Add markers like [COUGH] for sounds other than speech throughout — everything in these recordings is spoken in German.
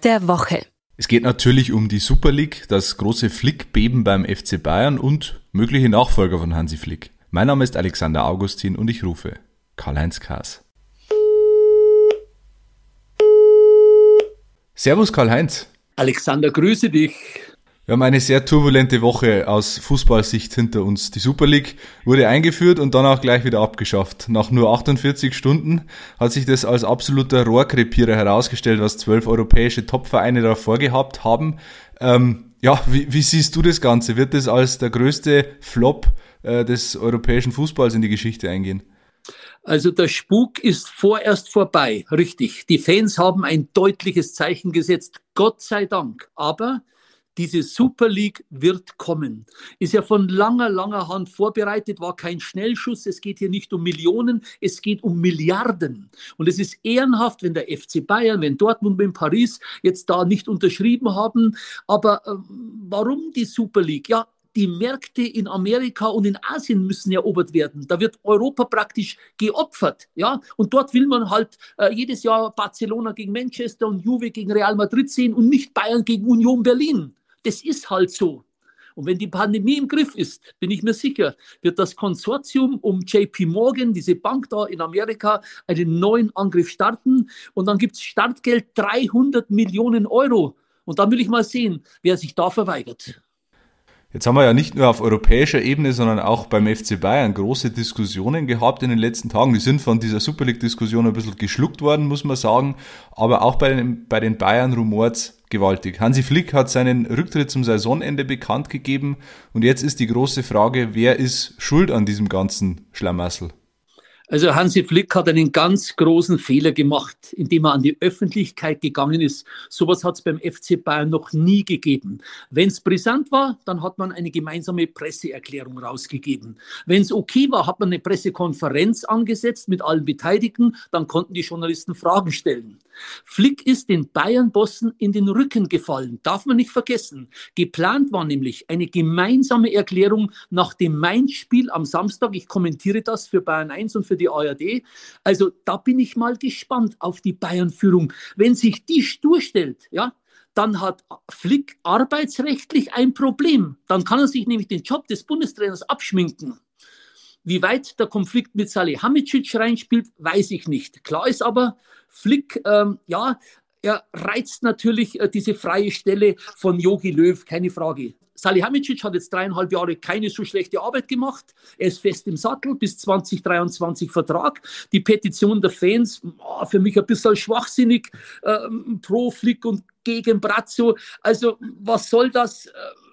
Der Woche. Es geht natürlich um die Super League, das große Flickbeben beim FC Bayern und mögliche Nachfolger von Hansi Flick. Mein Name ist Alexander Augustin und ich rufe Karl-Heinz Kaas. Servus Karl-Heinz. Alexander, grüße dich. Wir haben eine sehr turbulente Woche aus Fußballsicht hinter uns. Die Super League wurde eingeführt und dann auch gleich wieder abgeschafft. Nach nur 48 Stunden hat sich das als absoluter Rohrkrepierer herausgestellt, was zwölf europäische Topvereine da vorgehabt haben. Ähm, ja, wie, wie, siehst du das Ganze? Wird das als der größte Flop äh, des europäischen Fußballs in die Geschichte eingehen? Also der Spuk ist vorerst vorbei, richtig. Die Fans haben ein deutliches Zeichen gesetzt, Gott sei Dank. Aber diese Super League wird kommen. Ist ja von langer, langer Hand vorbereitet, war kein Schnellschuss. Es geht hier nicht um Millionen, es geht um Milliarden. Und es ist ehrenhaft, wenn der FC Bayern, wenn Dortmund, wenn Paris jetzt da nicht unterschrieben haben. Aber äh, warum die Super League? Ja, die Märkte in Amerika und in Asien müssen erobert werden. Da wird Europa praktisch geopfert, ja. Und dort will man halt äh, jedes Jahr Barcelona gegen Manchester und Juve gegen Real Madrid sehen und nicht Bayern gegen Union Berlin. Das ist halt so. Und wenn die Pandemie im Griff ist, bin ich mir sicher, wird das Konsortium um JP Morgan, diese Bank da in Amerika, einen neuen Angriff starten. Und dann gibt es Startgeld 300 Millionen Euro. Und dann will ich mal sehen, wer sich da verweigert. Jetzt haben wir ja nicht nur auf europäischer Ebene, sondern auch beim FC Bayern große Diskussionen gehabt in den letzten Tagen. Die sind von dieser Super League-Diskussion ein bisschen geschluckt worden, muss man sagen. Aber auch bei den, bei den Bayern rumort gewaltig. Hansi Flick hat seinen Rücktritt zum Saisonende bekannt gegeben. Und jetzt ist die große Frage, wer ist schuld an diesem ganzen Schlamassel? Also Hansi Flick hat einen ganz großen Fehler gemacht, indem er an die Öffentlichkeit gegangen ist. Sowas hat es beim FC Bayern noch nie gegeben. Wenn es brisant war, dann hat man eine gemeinsame Presseerklärung rausgegeben. Wenn es okay war, hat man eine Pressekonferenz angesetzt mit allen Beteiligten, dann konnten die Journalisten Fragen stellen. Flick ist den Bayern-Bossen in den Rücken gefallen, darf man nicht vergessen. Geplant war nämlich eine gemeinsame Erklärung nach dem Mainz-Spiel am Samstag. Ich kommentiere das für Bayern 1 und für die ARD. Also da bin ich mal gespannt auf die Bayern-Führung. Wenn sich die stur stellt, ja, dann hat Flick arbeitsrechtlich ein Problem. Dann kann er sich nämlich den Job des Bundestrainers abschminken. Wie weit der Konflikt mit Salihamidzic reinspielt, weiß ich nicht. Klar ist aber, Flick, ähm, ja, er reizt natürlich äh, diese freie Stelle von Yogi Löw, keine Frage. Salihamidzic hat jetzt dreieinhalb Jahre keine so schlechte Arbeit gemacht. Er ist fest im Sattel bis 2023 Vertrag. Die Petition der Fans, oh, für mich ein bisschen schwachsinnig, ähm, pro Flick und gegen Brazzo. Also was soll das? Äh,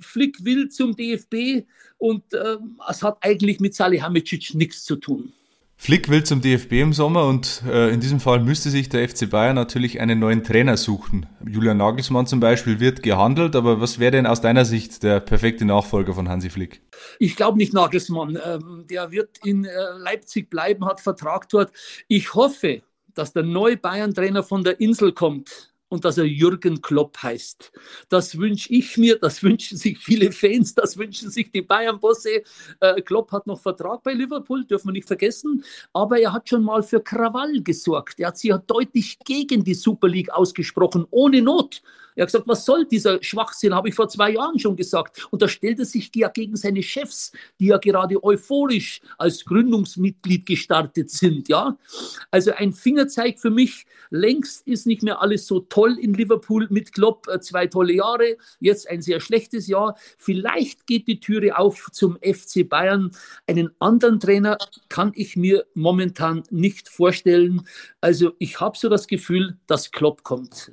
Flick will zum DFB und äh, es hat eigentlich mit Salihamidzic nichts zu tun. Flick will zum DFB im Sommer und äh, in diesem Fall müsste sich der FC Bayern natürlich einen neuen Trainer suchen. Julian Nagelsmann zum Beispiel wird gehandelt, aber was wäre denn aus deiner Sicht der perfekte Nachfolger von Hansi Flick? Ich glaube nicht Nagelsmann. Ähm, der wird in äh, Leipzig bleiben, hat Vertrag dort. Ich hoffe, dass der neue Bayern-Trainer von der Insel kommt und dass er Jürgen Klopp heißt. Das wünsche ich mir, das [LAUGHS] wünschen sich viele Fans, das wünschen sich die Bayern-Bosse. Äh, Klopp hat noch Vertrag bei Liverpool, dürfen wir nicht vergessen, aber er hat schon mal für Krawall gesorgt. Er hat sich ja deutlich gegen die Super League ausgesprochen, ohne Not. Er hat gesagt, was soll dieser Schwachsinn, habe ich vor zwei Jahren schon gesagt. Und da stellt er sich ja gegen seine Chefs, die ja gerade euphorisch als Gründungsmitglied gestartet sind. Ja? Also ein Fingerzeig für mich, längst ist nicht mehr alles so toll in Liverpool mit Klopp, äh, zwei tolle Jahre, jetzt ein sehr schlechtes Jahr. Vielleicht geht die Türe auf zum FC Bayern. Einen anderen Trainer kann ich mir momentan nicht vorstellen. Also ich habe so das Gefühl, dass Klopp kommt